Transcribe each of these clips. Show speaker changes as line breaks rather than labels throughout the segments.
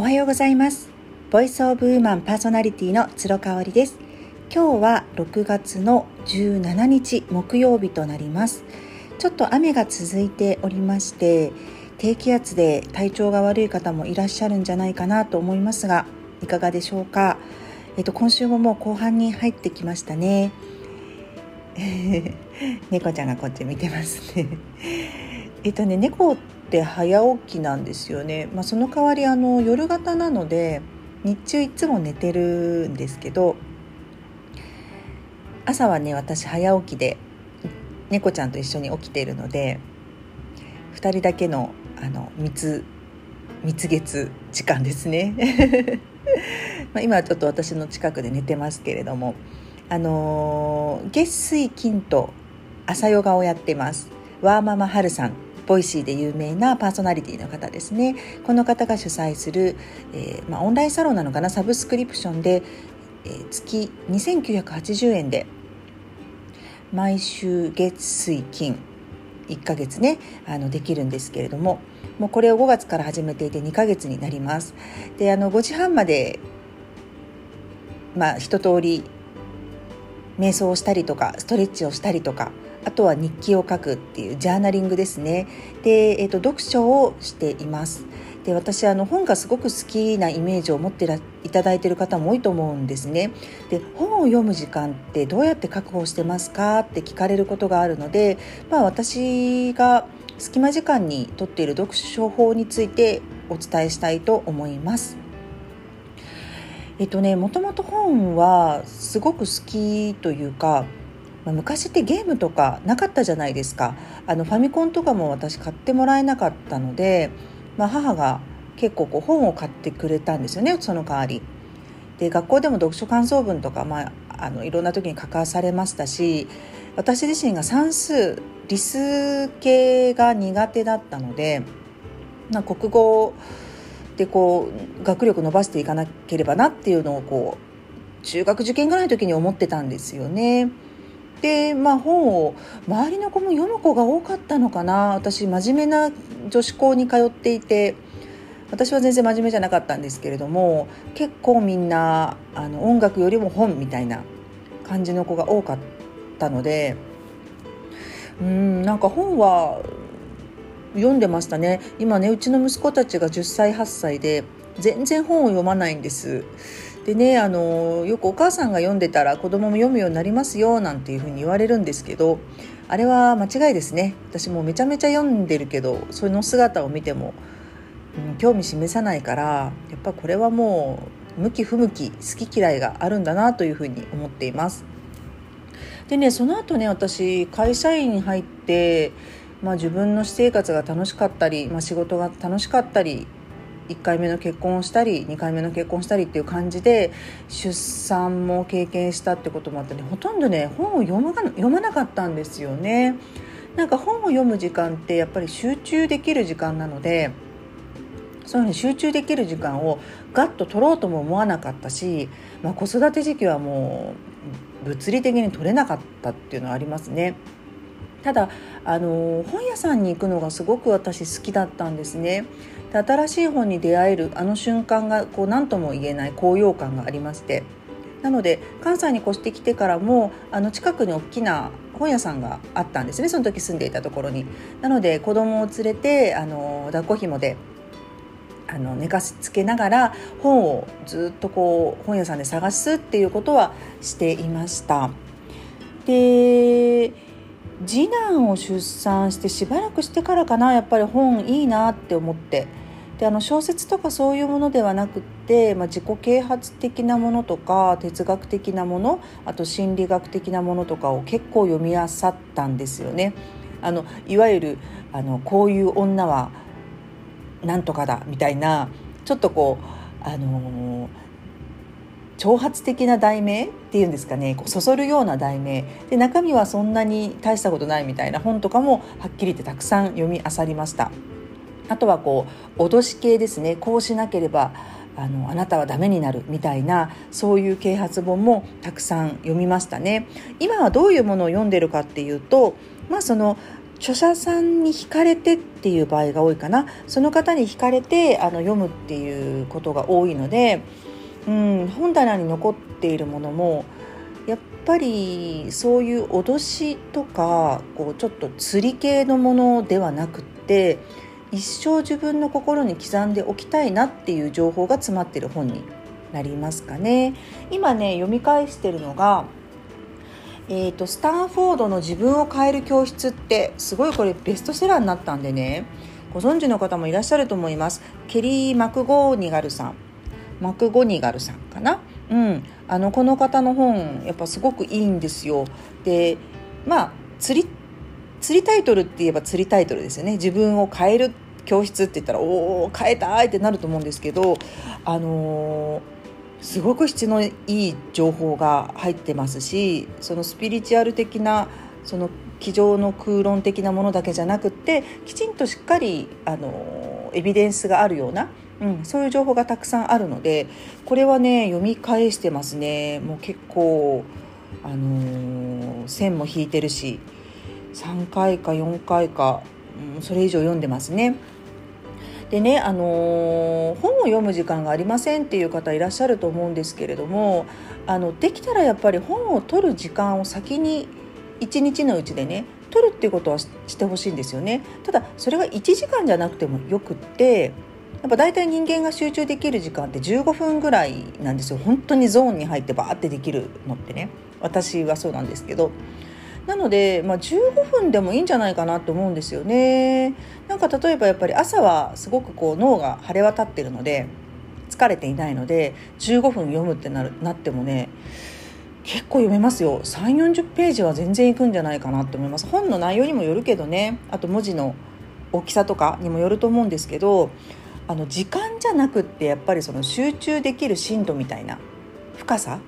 おはようございます。ボイスオブウーマンパーソナリティの鶴香織です。今日は6月の17日木曜日となります。ちょっと雨が続いておりまして低気圧で体調が悪い方もいらっしゃるんじゃないかなと思いますがいかがでしょうか？えっと今週ももう後半に入ってきましたね。猫ちゃんがこっち見てますね。えっとね猫って早起きなんですよね、まあ、その代わりあの夜型なので日中いつも寝てるんですけど朝はね私早起きで猫ちゃんと一緒に起きているので2人だけのあの蜜蜜月時間ですね。まあ今はちょっと私の近くで寝てますけれどもあのー、月水金と朝ヨガをやってます。ワーママハルさん。ボイシーで有名なパーソナリティの方ですね。この方が主催する、えー、まあ、オンラインサロンなのかな？サブスクリプションで、えー、月2980円で毎週月水金1ヶ月ねあのできるんですけれどももうこれを5月から始めていて2ヶ月になります。であの5時半までまあ一通り瞑想をしたりとかストレッチをしたりとかあとは日記を書くっていうジャーナリングですね。で、えーと、読書をしています。で私あの本がすごく好きなイメージを持ってらいただいている方も多いと思うんですね。で本を読む時間ってどうやって確保してますかって聞かれることがあるので、まあ、私が隙間時間にとっている読書法についてお伝えしたいと思います。えっとねもともと本はすごく好きというかまあ、昔ってゲームとかなかったじゃないですかあのファミコンとかも私買ってもらえなかったので、まあ、母が結構こう本を買ってくれたんですよねその代わり。で学校でも読書感想文とか、まあ、あのいろんな時に書かされましたし私自身が算数理数系が苦手だったので、ま、国語でこう学力伸ばしていかなければなっていうのをこう中学受験ぐらいの時に思ってたんですよね。で、まあ、本を周りの子も読む子が多かったのかな私真面目な女子校に通っていて私は全然真面目じゃなかったんですけれども結構みんなあの音楽よりも本みたいな感じの子が多かったのでうんなんか本は読んでましたね今ねうちの息子たちが10歳8歳で全然本を読まないんです。でねあのよくお母さんが読んでたら子供も読むようになりますよなんていうふうに言われるんですけどあれは間違いですね私もめちゃめちゃ読んでるけどその姿を見ても、うん、興味示さないからやっぱこれはもう向き不向き好き嫌いがあるんだなというふうに思っています。でねその後ね私会社員に入って、まあ、自分の私生活が楽しかったり、まあ、仕事が楽しかったり1回目の結婚をしたり2回目の結婚したりっていう感じで出産も経験したってこともあってねほとんどね本を読ま読まなかったんですよね。なんか本を読む時間ってやっぱり集中できる時間なのでそういうふうに集中できる時間をガッと取ろうとも思わなかったし、まあ、子育て時期はもう物理的に取れなかったっていうのはありますね。ただあの本屋さんに行くのがすごく私好きだったんですね。で新しい本に出会えるあの瞬間がこう何とも言えない高揚感がありまして。なので関西に越してきてからもあの近くに大きな本屋さんがあったんですね。その時住んでいたところに。なので子供を連れてあの抱っこ紐であの寝かしつけながら本をずっとこう本屋さんで探すっていうことはしていました。で次男を出産してしばらくしてからかなやっぱり本いいなって思ってであの小説とかそういうものではなくって、まあ、自己啓発的なものとか哲学的なものあと心理学的なものとかを結構読み漁ったんですよね。あのいわゆるあのこういう女はなんとかだみたいなちょっとこうあのー挑発的な題名っていうんですかね。こうそそるような題名。で中身はそんなに大したことないみたいな本とかもはっきり言ってたくさん読み漁りました。あとはこう脅し系ですね。こうしなければあのあなたはダメになるみたいなそういう啓発本もたくさん読みましたね。今はどういうものを読んでるかっていうとまあその著者さんに惹かれてっていう場合が多いかな。その方に惹かれてあの読むっていうことが多いので、うん、本棚に残っているものもやっぱりそういう脅しとかこうちょっと釣り系のものではなくって一生自分の心に刻んでおきたいなっていう情報が詰まってる本になりますかね。今ね読み返してるのがえーと、スタンフォードの自分を変える教室ってすごいこれベストセラーになったんでねご存知の方もいらっしゃると思いますケリー・マクゴーニガルさんマクゴニガルさんかな？うん。あのこの方の本やっぱすごくいいんですよ。でまあ釣り釣りタイトルって言えば釣りタイトルですよね。自分を変える教室って言ったらおお変えたいってなると思うんですけどあのーすごく質のいい情報が入ってますしそのスピリチュアル的なその机上の空論的なものだけじゃなくってきちんとしっかりあのエビデンスがあるような、うん、そういう情報がたくさんあるのでこれはね読み返してますねもう結構あの線も引いてるし3回か4回か、うん、それ以上読んでますね。でね、あのー、本を読む時間がありませんっていう方いらっしゃると思うんですけれどもあのできたらやっぱり本を取る時間を先に一日のうちでね取るっていうことはしてほしいんですよねただそれが1時間じゃなくてもよくってやっぱ大体人間が集中できる時間って15分ぐらいなんですよ。本当にゾーンに入ってバーってできるのってね。私はそうなんですけど。なので、まあ、15分でもいいんじゃないかなと思うんですよね。なんか例えばやっぱり朝はすごくこう脳が晴れ渡ってるので疲れていないので15分読むってなるなってもね結構読めますよ。3 4 0ページは全然いくんじゃないかなと思います。本の内容にもよるけどね。あと文字の大きさとかにもよると思うんですけどあの時間じゃなくってやっぱりその集中できる深度みたいな深さ？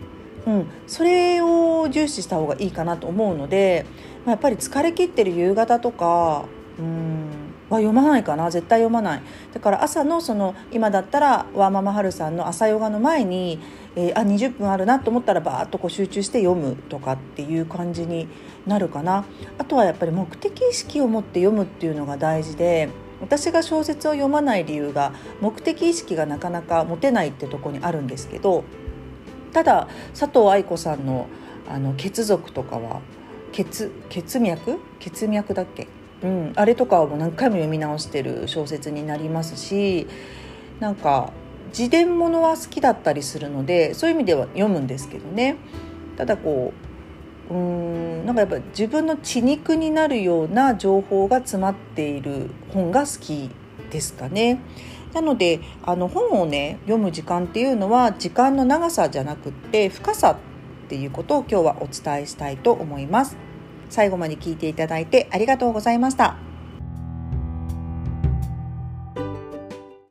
うん、それを重視した方がいいかなと思うので、まあ、やっぱり疲れ切ってる夕方とかうん。は読まないかな。絶対読まない。だから朝のその今だったらワーママハルさんの朝ヨガの前に、えー、あ20分あるなと思ったらバーッとこう集中して読むとかっていう感じになるかな。あとはやっぱり目的意識を持って読むっていうのが大事で私が小説を読まない理由が目的意識がなかなか持てないってとこにあるんですけどただ佐藤愛子さんのあの血族とかは血血脈？血脈だっけ、うん、あれとかはもう何回も読み直してる小説になりますしなんか自伝ものは好きだったりするのでそういう意味では読むんですけどね。ただこううーんなんかやっぱ自分の血肉になるような情報が詰まっている本が好きですかね。なのであの本をね読む時間っていうのは時間の長さじゃなくって深さっていうことを今日はお伝えしたいと思います。最後まで聞いていただいてありがとうございました。